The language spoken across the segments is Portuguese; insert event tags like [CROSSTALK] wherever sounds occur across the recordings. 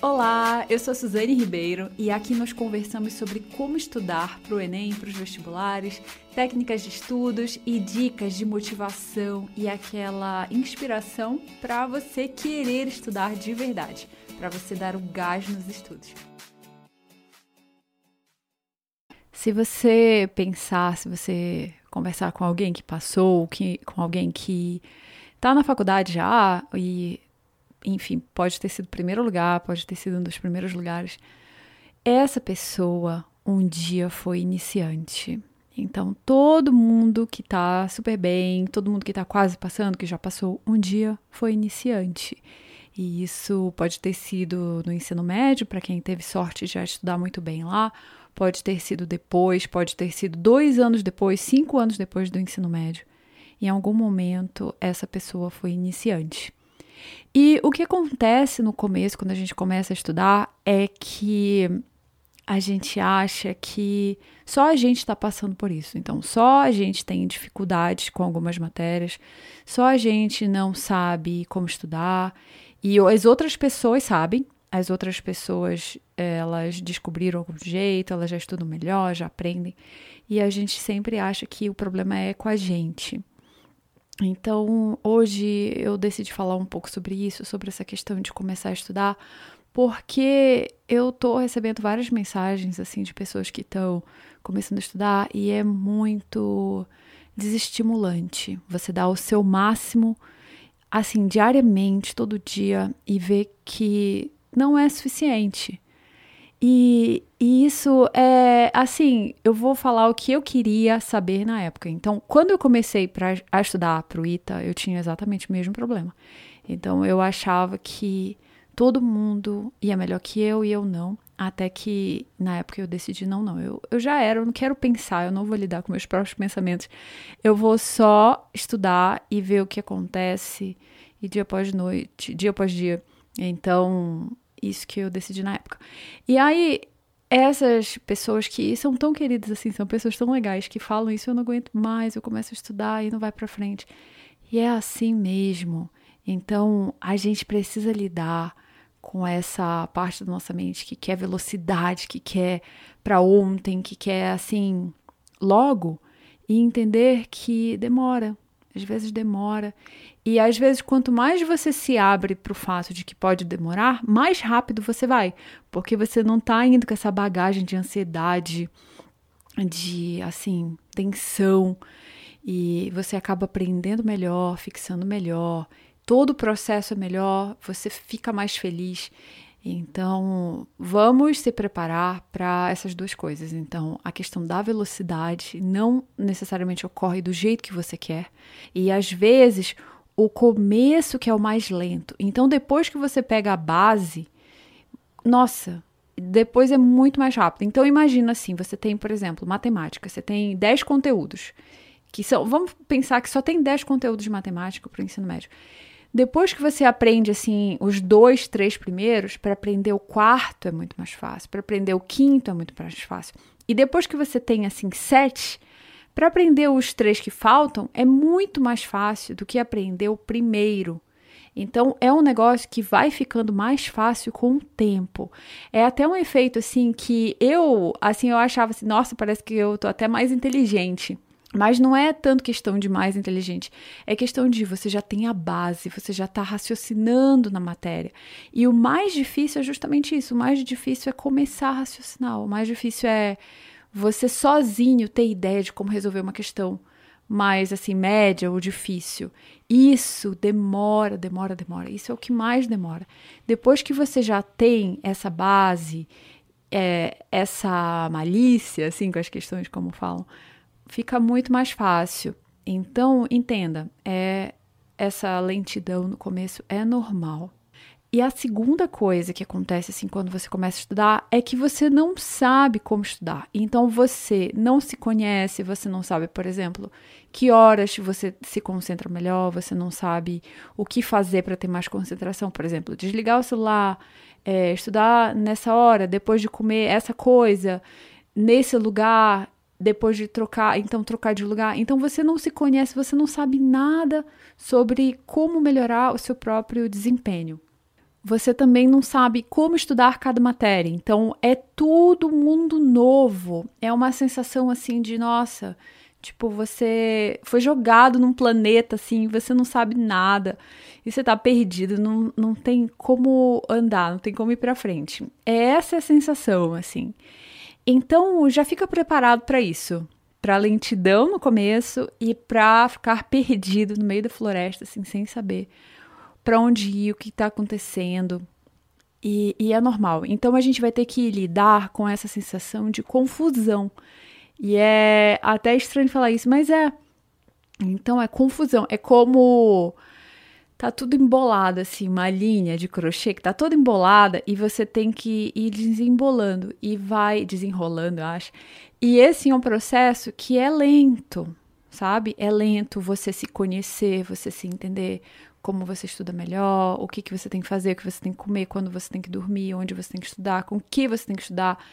Olá, eu sou Suzane Ribeiro e aqui nós conversamos sobre como estudar para o Enem, para os vestibulares, técnicas de estudos e dicas de motivação e aquela inspiração para você querer estudar de verdade, para você dar o gás nos estudos. Se você pensar, se você conversar com alguém que passou, que, com alguém que está na faculdade já e enfim, pode ter sido o primeiro lugar, pode ter sido um dos primeiros lugares. Essa pessoa um dia foi iniciante. Então, todo mundo que tá super bem, todo mundo que tá quase passando, que já passou, um dia foi iniciante. E isso pode ter sido no ensino médio, para quem teve sorte de já estudar muito bem lá, pode ter sido depois, pode ter sido dois anos depois, cinco anos depois do ensino médio. Em algum momento, essa pessoa foi iniciante. E o que acontece no começo, quando a gente começa a estudar, é que a gente acha que só a gente está passando por isso. Então, só a gente tem dificuldades com algumas matérias, só a gente não sabe como estudar e as outras pessoas sabem. As outras pessoas, elas descobriram algum jeito, elas já estudam melhor, já aprendem. E a gente sempre acha que o problema é com a gente. Então, hoje eu decidi falar um pouco sobre isso, sobre essa questão de começar a estudar, porque eu tô recebendo várias mensagens assim de pessoas que estão começando a estudar e é muito desestimulante. Você dá o seu máximo assim diariamente, todo dia e ver que não é suficiente. E, e, isso é assim, eu vou falar o que eu queria saber na época. Então, quando eu comecei pra, a estudar para o ITA, eu tinha exatamente o mesmo problema. Então, eu achava que todo mundo ia melhor que eu e eu não. Até que na época eu decidi: não, não, eu, eu já era, eu não quero pensar, eu não vou lidar com meus próprios pensamentos. Eu vou só estudar e ver o que acontece, e dia após noite, dia após dia. Então, isso que eu decidi na época. E aí, essas pessoas que são tão queridas assim, são pessoas tão legais que falam isso, eu não aguento mais, eu começo a estudar e não vai para frente. E é assim mesmo. Então, a gente precisa lidar com essa parte da nossa mente que quer velocidade, que quer para ontem, que quer assim logo e entender que demora, às vezes demora. E às vezes, quanto mais você se abre para o fato de que pode demorar, mais rápido você vai, porque você não está indo com essa bagagem de ansiedade, de assim, tensão, e você acaba aprendendo melhor, fixando melhor. Todo o processo é melhor, você fica mais feliz. Então, vamos se preparar para essas duas coisas. Então, a questão da velocidade não necessariamente ocorre do jeito que você quer, e às vezes o começo que é o mais lento. Então, depois que você pega a base, nossa, depois é muito mais rápido. Então, imagina assim: você tem, por exemplo, matemática, você tem 10 conteúdos. Que são, vamos pensar que só tem 10 conteúdos de matemática para o ensino médio. Depois que você aprende assim os dois, três primeiros, para aprender o quarto é muito mais fácil, para aprender o quinto é muito mais fácil. E depois que você tem assim sete, para aprender os três que faltam é muito mais fácil do que aprender o primeiro. Então é um negócio que vai ficando mais fácil com o tempo. É até um efeito assim que eu, assim, eu achava assim, nossa, parece que eu tô até mais inteligente. Mas não é tanto questão de mais inteligente, é questão de você já tem a base, você já está raciocinando na matéria. E o mais difícil é justamente isso: o mais difícil é começar a raciocinar, o mais difícil é você sozinho ter ideia de como resolver uma questão mais assim, média ou difícil. Isso demora, demora, demora. Isso é o que mais demora. Depois que você já tem essa base, é, essa malícia, assim, com as questões como falam fica muito mais fácil. Então, entenda, é essa lentidão no começo é normal. E a segunda coisa que acontece assim quando você começa a estudar é que você não sabe como estudar. Então você não se conhece, você não sabe, por exemplo, que horas você se concentra melhor, você não sabe o que fazer para ter mais concentração. Por exemplo, desligar o celular, é, estudar nessa hora, depois de comer essa coisa, nesse lugar depois de trocar, então trocar de lugar. Então você não se conhece, você não sabe nada sobre como melhorar o seu próprio desempenho. você também não sabe como estudar cada matéria. Então, é tudo mundo novo. É uma sensação assim de, nossa, tipo, você foi jogado num planeta assim, você não sabe nada. E você tá perdido, não, não tem como andar, não tem como ir para frente. É essa a sensação, assim. Então, já fica preparado para isso, para lentidão no começo e para ficar perdido no meio da floresta, assim, sem saber para onde ir, o que está acontecendo. E, e, é normal. Então a gente vai ter que lidar com essa sensação de confusão. E é até estranho falar isso, mas é. Então é confusão. É como tá tudo embolado, assim, uma linha de crochê que tá toda embolada e você tem que ir desembolando e vai desenrolando, eu acho. E esse é um processo que é lento, sabe? É lento você se conhecer, você se entender, como você estuda melhor, o que, que você tem que fazer, o que você tem que comer, quando você tem que dormir, onde você tem que estudar, com que você tem que estudar,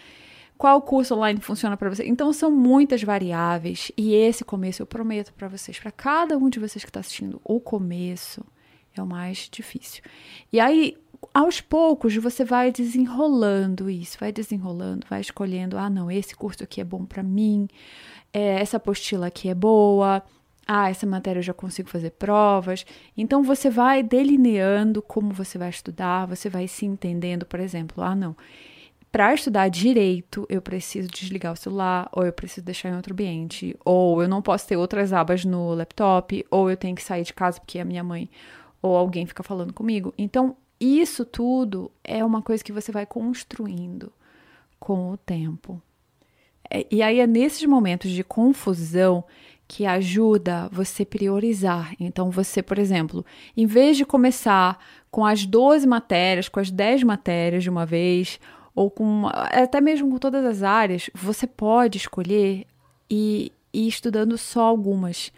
qual curso online funciona para você. Então são muitas variáveis e esse começo eu prometo para vocês, para cada um de vocês que está assistindo, o começo é o mais difícil. E aí aos poucos você vai desenrolando isso, vai desenrolando, vai escolhendo, ah, não, esse curso aqui é bom para mim, é, essa apostila aqui é boa, ah, essa matéria eu já consigo fazer provas. Então você vai delineando como você vai estudar, você vai se entendendo, por exemplo, ah, não. Para estudar direito, eu preciso desligar o celular, ou eu preciso deixar em outro ambiente, ou eu não posso ter outras abas no laptop, ou eu tenho que sair de casa porque a minha mãe ou alguém fica falando comigo. Então, isso tudo é uma coisa que você vai construindo com o tempo. É, e aí é nesses momentos de confusão que ajuda você priorizar. Então, você, por exemplo, em vez de começar com as 12 matérias, com as 10 matérias de uma vez, ou com até mesmo com todas as áreas, você pode escolher e ir estudando só algumas.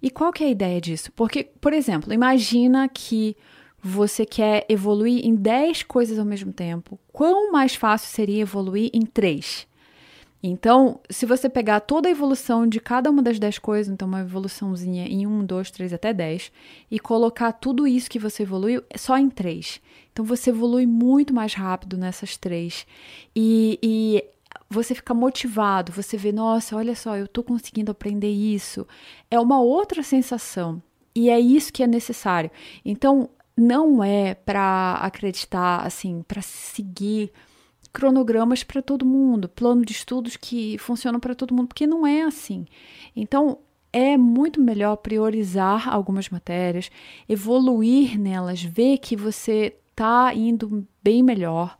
E qual que é a ideia disso? Porque, por exemplo, imagina que você quer evoluir em 10 coisas ao mesmo tempo. Quão mais fácil seria evoluir em 3? Então, se você pegar toda a evolução de cada uma das 10 coisas, então uma evoluçãozinha em 1, 2, 3 até 10, e colocar tudo isso que você evoluiu só em 3. Então, você evolui muito mais rápido nessas três. E, e você fica motivado, você vê, nossa, olha só, eu estou conseguindo aprender isso. É uma outra sensação. E é isso que é necessário. Então, não é para acreditar, assim, para seguir cronogramas para todo mundo, plano de estudos que funcionam para todo mundo, porque não é assim. Então, é muito melhor priorizar algumas matérias, evoluir nelas, ver que você está indo bem melhor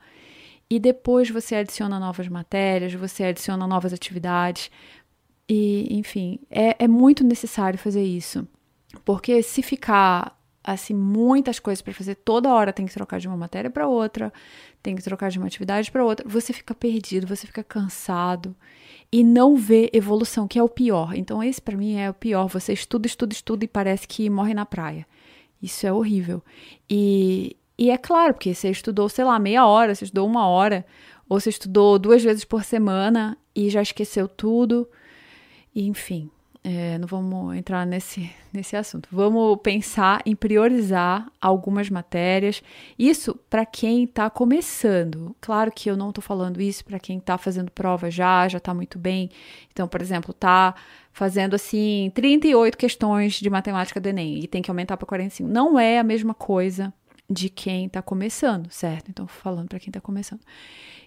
e depois você adiciona novas matérias, você adiciona novas atividades. E, enfim, é, é muito necessário fazer isso, porque se ficar assim muitas coisas para fazer toda hora tem que trocar de uma matéria para outra tem que trocar de uma atividade para outra você fica perdido você fica cansado e não vê evolução que é o pior. Então esse para mim é o pior. Você estuda estuda estuda e parece que morre na praia. Isso é horrível. E e é claro porque você estudou sei lá meia hora você estudou uma hora ou você estudou duas vezes por semana e já esqueceu tudo e, enfim é, não vamos entrar nesse, [LAUGHS] nesse assunto. Vamos pensar em priorizar algumas matérias. Isso para quem está começando. Claro que eu não estou falando isso para quem está fazendo prova já, já está muito bem. Então, por exemplo, está fazendo assim 38 questões de matemática do Enem e tem que aumentar para 45. Não é a mesma coisa de quem está começando, certo? Então, falando para quem está começando,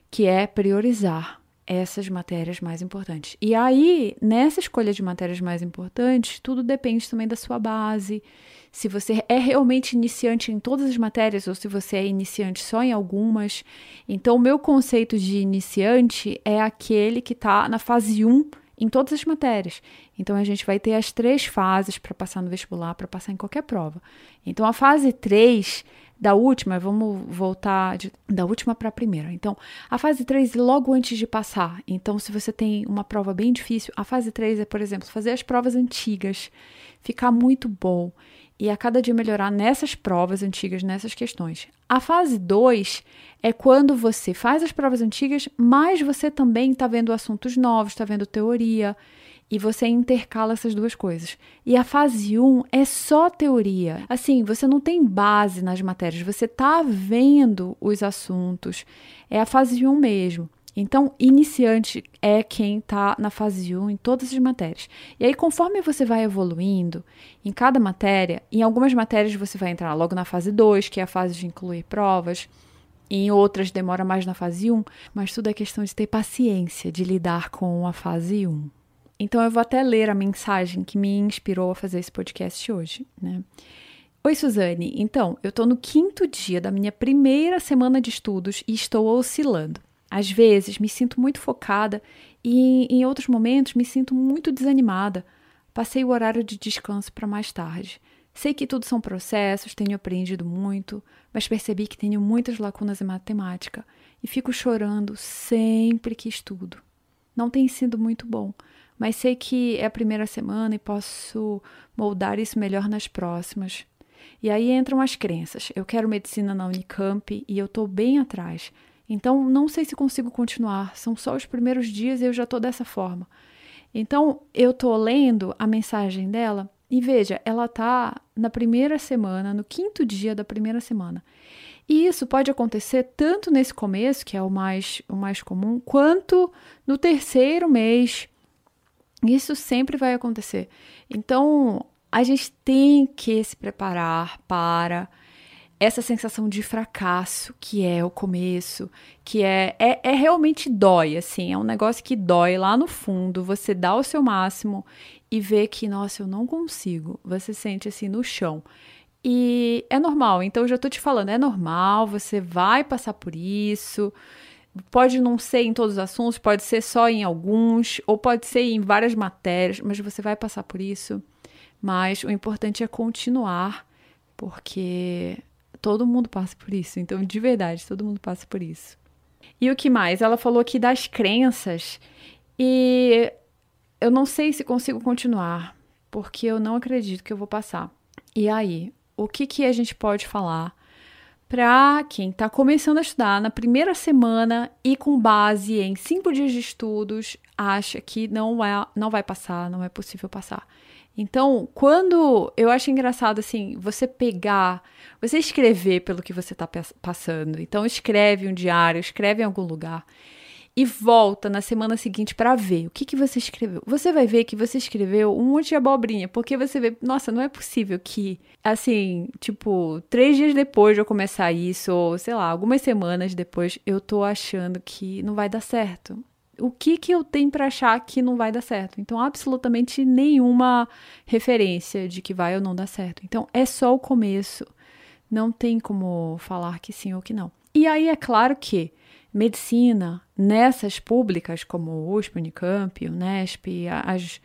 que é priorizar essas matérias mais importantes. E aí, nessa escolha de matérias mais importantes, tudo depende também da sua base. Se você é realmente iniciante em todas as matérias ou se você é iniciante só em algumas. Então, o meu conceito de iniciante é aquele que está na fase 1 em todas as matérias. Então, a gente vai ter as três fases para passar no vestibular, para passar em qualquer prova. Então, a fase 3 da última, vamos voltar de, da última para a primeira. Então, a fase 3 logo antes de passar. Então, se você tem uma prova bem difícil, a fase 3 é, por exemplo, fazer as provas antigas, ficar muito bom e a cada dia melhorar nessas provas antigas, nessas questões. A fase 2 é quando você faz as provas antigas, mas você também está vendo assuntos novos, está vendo teoria. E você intercala essas duas coisas. E a fase 1 é só teoria. Assim, você não tem base nas matérias, você está vendo os assuntos. É a fase 1 mesmo. Então, iniciante é quem está na fase 1 em todas as matérias. E aí, conforme você vai evoluindo em cada matéria, em algumas matérias você vai entrar logo na fase 2, que é a fase de incluir provas. Em outras demora mais na fase 1, mas tudo é questão de ter paciência de lidar com a fase 1. Então eu vou até ler a mensagem que me inspirou a fazer esse podcast hoje, né? Oi, Suzane. Então, eu estou no quinto dia da minha primeira semana de estudos e estou oscilando. Às vezes me sinto muito focada e em outros momentos me sinto muito desanimada. Passei o horário de descanso para mais tarde. Sei que tudo são processos, tenho aprendido muito, mas percebi que tenho muitas lacunas em matemática e fico chorando sempre que estudo. Não tem sido muito bom, mas sei que é a primeira semana e posso moldar isso melhor nas próximas. E aí entram as crenças. Eu quero medicina na Unicamp e eu estou bem atrás. Então, não sei se consigo continuar. São só os primeiros dias e eu já estou dessa forma. Então, eu estou lendo a mensagem dela e veja, ela está na primeira semana, no quinto dia da primeira semana. E isso pode acontecer tanto nesse começo, que é o mais, o mais comum, quanto no terceiro mês. Isso sempre vai acontecer. Então, a gente tem que se preparar para essa sensação de fracasso que é o começo, que é, é, é realmente dói, assim, é um negócio que dói lá no fundo, você dá o seu máximo e vê que, nossa, eu não consigo, você sente assim no chão. E é normal, então eu já tô te falando, é normal, você vai passar por isso. Pode não ser em todos os assuntos, pode ser só em alguns, ou pode ser em várias matérias, mas você vai passar por isso. Mas o importante é continuar, porque todo mundo passa por isso. Então, de verdade, todo mundo passa por isso. E o que mais? Ela falou aqui das crenças. E eu não sei se consigo continuar, porque eu não acredito que eu vou passar. E aí, o que, que a gente pode falar para quem está começando a estudar na primeira semana e com base em cinco dias de estudos acha que não vai, não vai passar, não é possível passar? Então, quando eu acho engraçado assim, você pegar, você escrever pelo que você está passando. Então, escreve um diário, escreve em algum lugar e volta na semana seguinte para ver o que, que você escreveu. Você vai ver que você escreveu um monte de abobrinha, porque você vê, nossa, não é possível que, assim, tipo, três dias depois de eu começar isso, ou sei lá, algumas semanas depois, eu tô achando que não vai dar certo o que, que eu tenho para achar que não vai dar certo. Então, absolutamente nenhuma referência de que vai ou não dar certo. Então, é só o começo. Não tem como falar que sim ou que não. E aí, é claro que medicina, nessas públicas como o USP, Unicamp, Unesp, as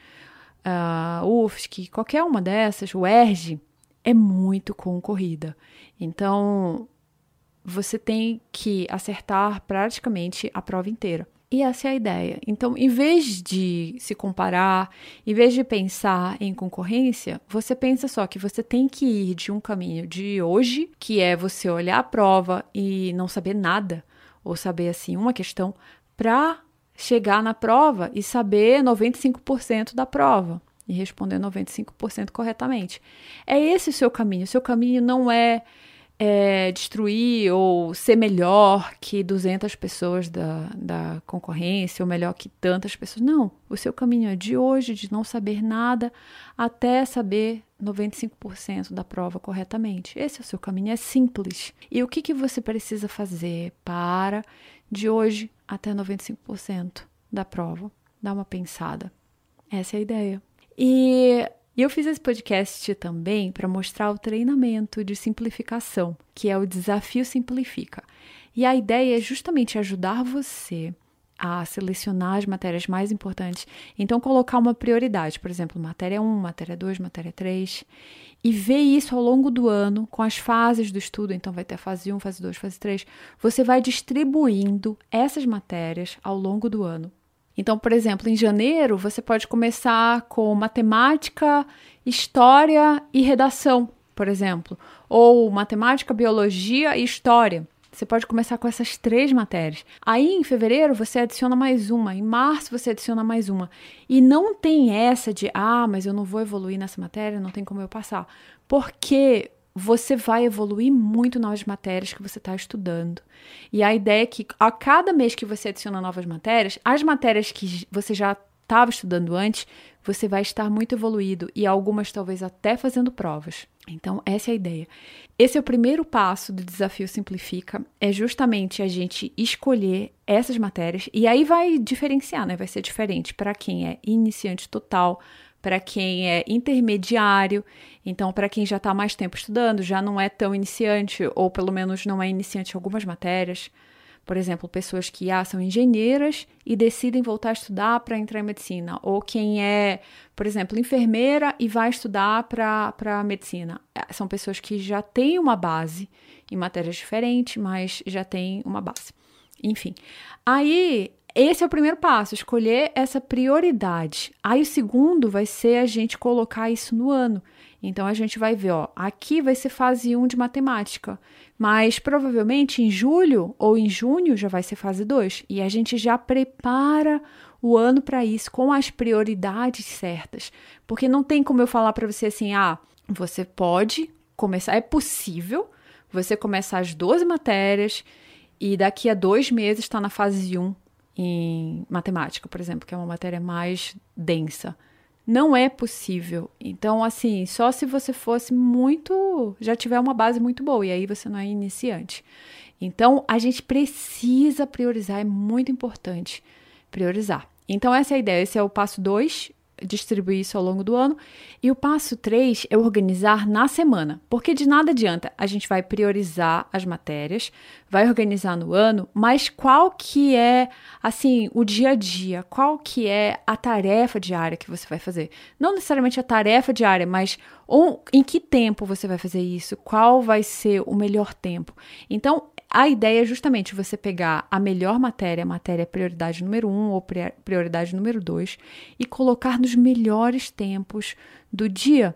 uh, UFSC, qualquer uma dessas, o ERG, é muito concorrida. Então, você tem que acertar praticamente a prova inteira. E essa é a ideia. Então, em vez de se comparar, em vez de pensar em concorrência, você pensa só que você tem que ir de um caminho de hoje, que é você olhar a prova e não saber nada, ou saber assim uma questão, para chegar na prova e saber 95% da prova e responder 95% corretamente. É esse o seu caminho. O seu caminho não é é, destruir ou ser melhor que 200 pessoas da, da concorrência ou melhor que tantas pessoas. Não, o seu caminho é de hoje, de não saber nada, até saber 95% da prova corretamente. Esse é o seu caminho, é simples. E o que, que você precisa fazer para, de hoje até 95% da prova? Dá uma pensada. Essa é a ideia. E e eu fiz esse podcast também para mostrar o treinamento de simplificação, que é o Desafio Simplifica. E a ideia é justamente ajudar você a selecionar as matérias mais importantes. Então, colocar uma prioridade, por exemplo, matéria 1, matéria 2, matéria 3, e ver isso ao longo do ano com as fases do estudo. Então, vai ter a fase 1, fase 2, fase 3. Você vai distribuindo essas matérias ao longo do ano então, por exemplo, em janeiro, você pode começar com matemática, história e redação, por exemplo, ou matemática, biologia e história. Você pode começar com essas três matérias. Aí em fevereiro você adiciona mais uma, em março você adiciona mais uma. E não tem essa de, ah, mas eu não vou evoluir nessa matéria, não tem como eu passar. Porque você vai evoluir muito nas matérias que você está estudando. E a ideia é que a cada mês que você adiciona novas matérias, as matérias que você já estava estudando antes, você vai estar muito evoluído e algumas talvez até fazendo provas. Então, essa é a ideia. Esse é o primeiro passo do desafio Simplifica, é justamente a gente escolher essas matérias e aí vai diferenciar, né? Vai ser diferente para quem é iniciante total, para quem é intermediário, então para quem já está mais tempo estudando, já não é tão iniciante ou pelo menos não é iniciante em algumas matérias. Por exemplo, pessoas que ah, são engenheiras e decidem voltar a estudar para entrar em medicina. Ou quem é, por exemplo, enfermeira e vai estudar para medicina. É, são pessoas que já têm uma base em matérias diferentes, mas já têm uma base. Enfim. Aí, esse é o primeiro passo, escolher essa prioridade. Aí o segundo vai ser a gente colocar isso no ano. Então a gente vai ver, ó, aqui vai ser fase 1 de matemática, mas provavelmente em julho ou em junho já vai ser fase 2 e a gente já prepara o ano para isso com as prioridades certas, porque não tem como eu falar para você assim, ah, você pode começar, é possível você começar as 12 matérias e daqui a dois meses está na fase 1 em matemática, por exemplo, que é uma matéria mais densa. Não é possível. Então, assim, só se você fosse muito. já tiver uma base muito boa, e aí você não é iniciante. Então, a gente precisa priorizar, é muito importante priorizar. Então, essa é a ideia. Esse é o passo 2 distribuir isso ao longo do ano. E o passo 3 é organizar na semana, porque de nada adianta. A gente vai priorizar as matérias, vai organizar no ano, mas qual que é, assim, o dia a dia? Qual que é a tarefa diária que você vai fazer? Não necessariamente a tarefa diária, mas ou, em que tempo você vai fazer isso? Qual vai ser o melhor tempo? Então, a ideia é justamente você pegar a melhor matéria, a matéria prioridade número um ou prioridade número dois, e colocar nos melhores tempos do dia.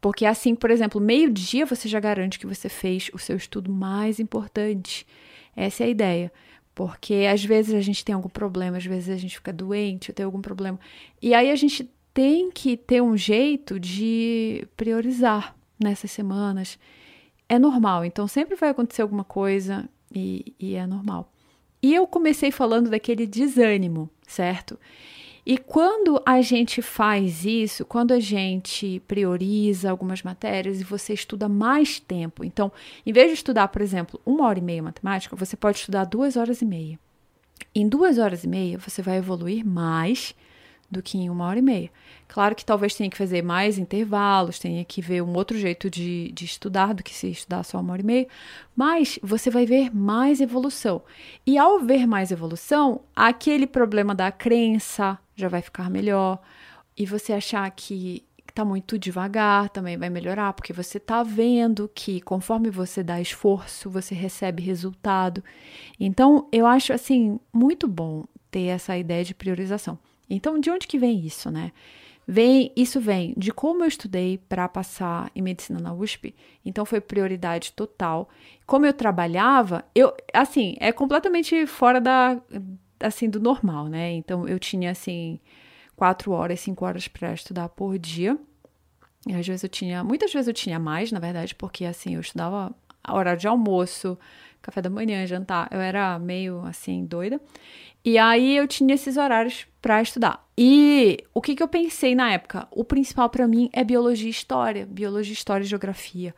Porque assim, por exemplo, meio-dia você já garante que você fez o seu estudo mais importante. Essa é a ideia. Porque às vezes a gente tem algum problema, às vezes a gente fica doente, tem algum problema. E aí a gente tem que ter um jeito de priorizar nessas semanas é normal. Então sempre vai acontecer alguma coisa e, e é normal. E eu comecei falando daquele desânimo, certo? E quando a gente faz isso, quando a gente prioriza algumas matérias e você estuda mais tempo, então, em vez de estudar, por exemplo, uma hora e meia matemática, você pode estudar duas horas e meia. Em duas horas e meia, você vai evoluir mais do que em uma hora e meia. Claro que talvez tenha que fazer mais intervalos, tenha que ver um outro jeito de, de estudar do que se estudar só uma hora e meia, mas você vai ver mais evolução. E ao ver mais evolução, aquele problema da crença já vai ficar melhor, e você achar que está muito devagar também vai melhorar, porque você está vendo que conforme você dá esforço, você recebe resultado. Então, eu acho assim muito bom ter essa ideia de priorização. Então, de onde que vem isso, né? Vem, isso vem de como eu estudei para passar em medicina na USP, então foi prioridade total. Como eu trabalhava, eu assim, é completamente fora da assim do normal, né? Então eu tinha assim quatro horas, cinco horas para estudar por dia. E às vezes eu tinha, muitas vezes eu tinha mais, na verdade, porque assim, eu estudava a hora de almoço, café da manhã, jantar, eu era meio assim doida. E aí eu tinha esses horários para estudar. E o que, que eu pensei na época? O principal para mim é biologia e história, biologia, história e geografia.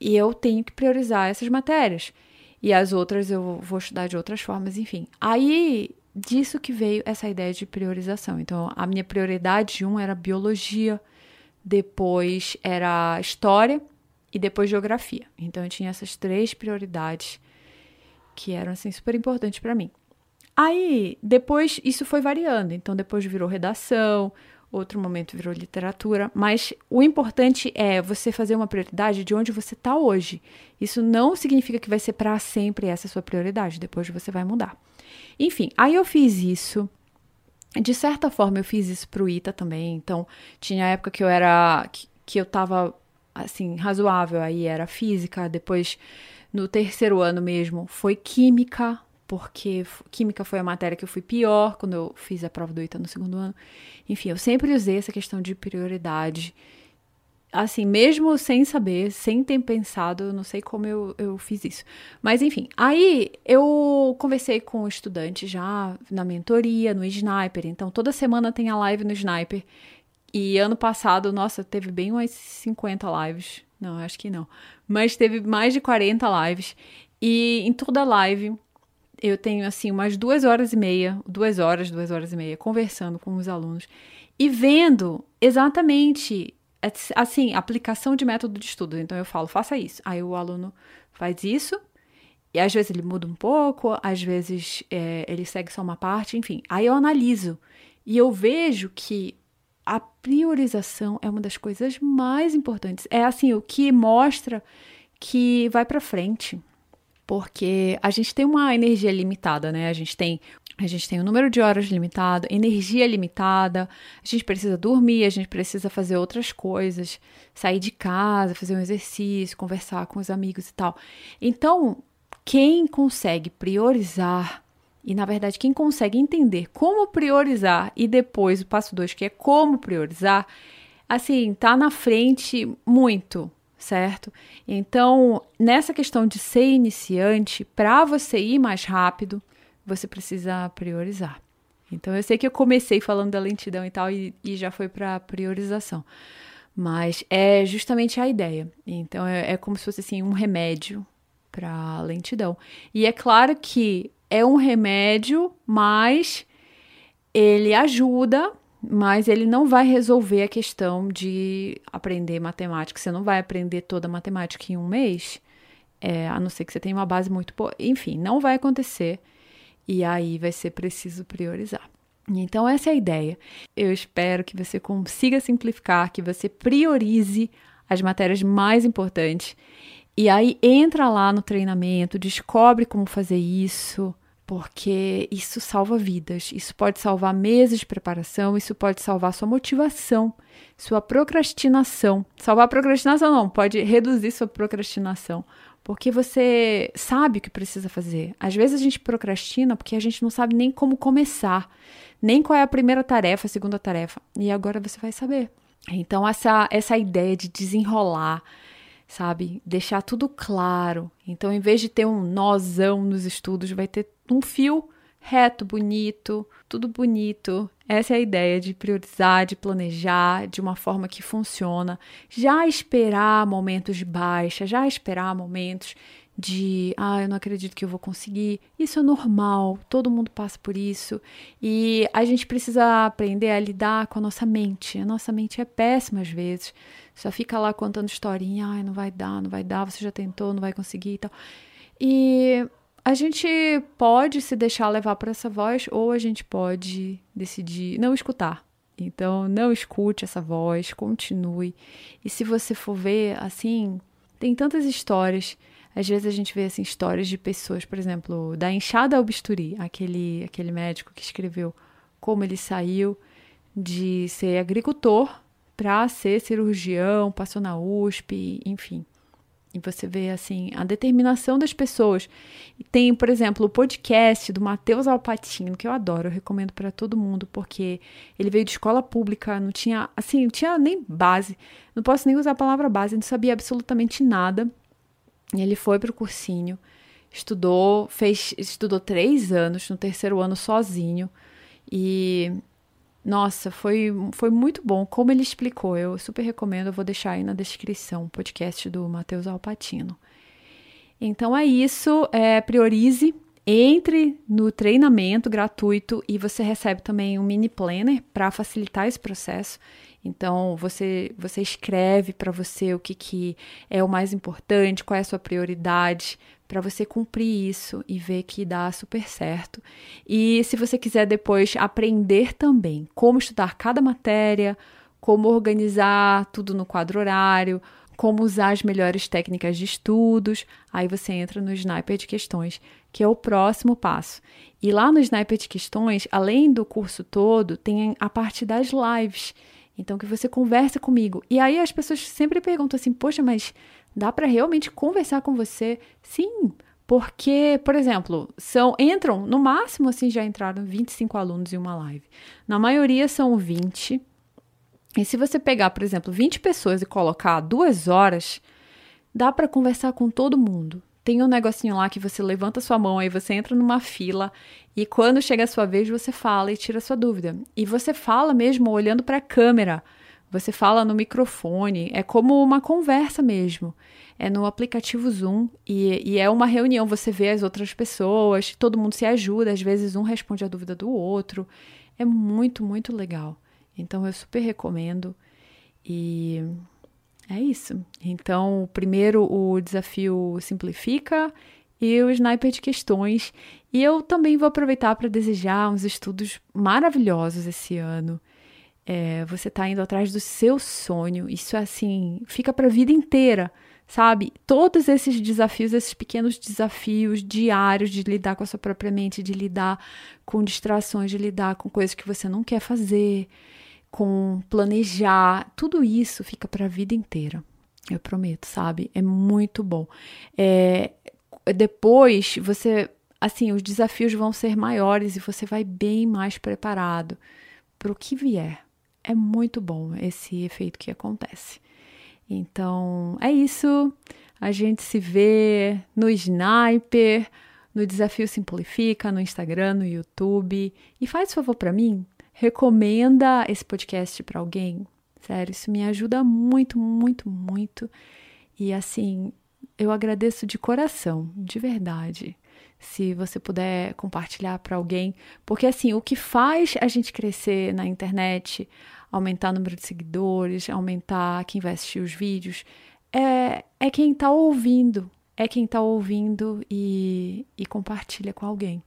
E eu tenho que priorizar essas matérias. E as outras eu vou estudar de outras formas, enfim. Aí disso que veio essa ideia de priorização. Então, a minha prioridade um era biologia, depois era história e depois geografia. Então, eu tinha essas três prioridades que eram assim super importantes para mim. Aí, depois, isso foi variando. Então, depois virou redação, outro momento virou literatura. Mas o importante é você fazer uma prioridade de onde você está hoje. Isso não significa que vai ser para sempre essa sua prioridade. Depois você vai mudar. Enfim, aí eu fiz isso. De certa forma, eu fiz isso pro ITA também. Então, tinha época que eu era. que, que eu tava assim, razoável. Aí era física, depois No terceiro ano mesmo foi química, porque química foi a matéria que eu fui pior quando eu fiz a prova do ITA no segundo ano. Enfim, eu sempre usei essa questão de prioridade. Assim, mesmo sem saber, sem ter pensado, eu não sei como eu, eu fiz isso. Mas enfim, aí eu conversei com o estudante já na mentoria, no Sniper. Então, toda semana tem a live no Sniper. E ano passado, nossa, teve bem umas 50 lives. Não, acho que não. Mas teve mais de 40 lives. E em toda live eu tenho assim umas duas horas e meia, duas horas, duas horas e meia, conversando com os alunos e vendo exatamente assim, aplicação de método de estudo. Então eu falo, faça isso. Aí o aluno faz isso, e às vezes ele muda um pouco, às vezes é, ele segue só uma parte, enfim. Aí eu analiso e eu vejo que a priorização é uma das coisas mais importantes. É assim, o que mostra que vai para frente porque a gente tem uma energia limitada, né? A gente tem a gente tem um número de horas limitado, energia limitada, a gente precisa dormir, a gente precisa fazer outras coisas, sair de casa, fazer um exercício, conversar com os amigos e tal. Então, quem consegue priorizar e, na verdade, quem consegue entender como priorizar e depois o passo dois, que é como priorizar, assim, tá na frente muito, certo? Então, nessa questão de ser iniciante, para você ir mais rápido, você precisa priorizar. Então, eu sei que eu comecei falando da lentidão e tal, e, e já foi para priorização. Mas é justamente a ideia. Então, é, é como se fosse assim, um remédio para lentidão. E é claro que é um remédio, mas ele ajuda mas ele não vai resolver a questão de aprender matemática. Você não vai aprender toda a matemática em um mês, é, a não ser que você tenha uma base muito boa. Enfim, não vai acontecer. E aí vai ser preciso priorizar. Então, essa é a ideia. Eu espero que você consiga simplificar, que você priorize as matérias mais importantes. E aí entra lá no treinamento, descobre como fazer isso porque isso salva vidas, isso pode salvar meses de preparação, isso pode salvar sua motivação, sua procrastinação. Salvar a procrastinação não, pode reduzir sua procrastinação, porque você sabe o que precisa fazer. Às vezes a gente procrastina porque a gente não sabe nem como começar, nem qual é a primeira tarefa, a segunda tarefa, e agora você vai saber. Então essa essa ideia de desenrolar sabe? Deixar tudo claro. Então, em vez de ter um nozão nos estudos, vai ter um fio reto, bonito, tudo bonito. Essa é a ideia de priorizar, de planejar de uma forma que funciona. Já esperar momentos de baixa, já esperar momentos de, ah, eu não acredito que eu vou conseguir. Isso é normal, todo mundo passa por isso. E a gente precisa aprender a lidar com a nossa mente. A nossa mente é péssima às vezes. Só fica lá contando historinha, ai, não vai dar, não vai dar, você já tentou, não vai conseguir e tal. E a gente pode se deixar levar por essa voz ou a gente pode decidir não escutar. Então, não escute essa voz, continue. E se você for ver, assim, tem tantas histórias. Às vezes a gente vê assim histórias de pessoas, por exemplo, da enxada ao bisturi, aquele aquele médico que escreveu como ele saiu de ser agricultor para ser cirurgião, passou na USP, enfim. E você vê assim a determinação das pessoas. Tem, por exemplo, o podcast do Matheus Alpatino, que eu adoro, eu recomendo para todo mundo, porque ele veio de escola pública, não tinha, assim, não tinha nem base. Não posso nem usar a palavra base, não sabia absolutamente nada. Ele foi para o cursinho, estudou, fez, estudou três anos, no terceiro ano sozinho. E nossa, foi, foi muito bom. Como ele explicou, eu super recomendo, eu vou deixar aí na descrição o podcast do Matheus Alpatino. Então é isso, é, priorize, entre no treinamento gratuito e você recebe também um mini planner para facilitar esse processo. Então você você escreve para você o que, que é o mais importante, qual é a sua prioridade, para você cumprir isso e ver que dá super certo. E se você quiser depois aprender também como estudar cada matéria, como organizar tudo no quadro horário, como usar as melhores técnicas de estudos, aí você entra no Sniper de Questões, que é o próximo passo. E lá no Sniper de Questões, além do curso todo, tem a parte das lives. Então, que você conversa comigo. E aí as pessoas sempre perguntam assim: Poxa, mas Dá para realmente conversar com você? Sim, porque, por exemplo, são entram, no máximo assim já entraram 25 alunos em uma live. Na maioria são 20. E se você pegar, por exemplo, 20 pessoas e colocar duas horas, dá para conversar com todo mundo. Tem um negocinho lá que você levanta sua mão, aí você entra numa fila e quando chega a sua vez você fala e tira sua dúvida. E você fala mesmo olhando para a câmera. Você fala no microfone, é como uma conversa mesmo. É no aplicativo Zoom e, e, é uma reunião. Você vê as outras pessoas, todo mundo se ajuda, às vezes um responde a dúvida do outro. É muito, muito legal. Então eu super recomendo. E é isso. Então, primeiro o desafio simplifica e o sniper de questões. E eu também vou aproveitar para desejar uns estudos maravilhosos esse ano. É, você está indo atrás do seu sonho. Isso é assim, fica para a vida inteira, sabe? Todos esses desafios, esses pequenos desafios diários de lidar com a sua própria mente, de lidar com distrações, de lidar com coisas que você não quer fazer, com planejar, tudo isso fica para a vida inteira. Eu prometo, sabe? É muito bom. É, depois você, assim, os desafios vão ser maiores e você vai bem mais preparado para o que vier é muito bom esse efeito que acontece. Então, é isso. A gente se vê no Sniper, no Desafio Simplifica, no Instagram, no YouTube. E faz favor para mim, recomenda esse podcast para alguém. Sério, isso me ajuda muito, muito, muito. E assim, eu agradeço de coração, de verdade se você puder compartilhar para alguém, porque assim, o que faz a gente crescer na internet, aumentar o número de seguidores, aumentar quem vai assistir os vídeos, é, é quem está ouvindo, é quem está ouvindo e, e compartilha com alguém.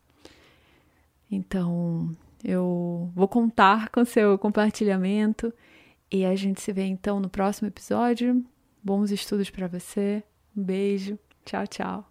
Então, eu vou contar com seu compartilhamento e a gente se vê então no próximo episódio. Bons estudos para você. Um beijo. Tchau, tchau.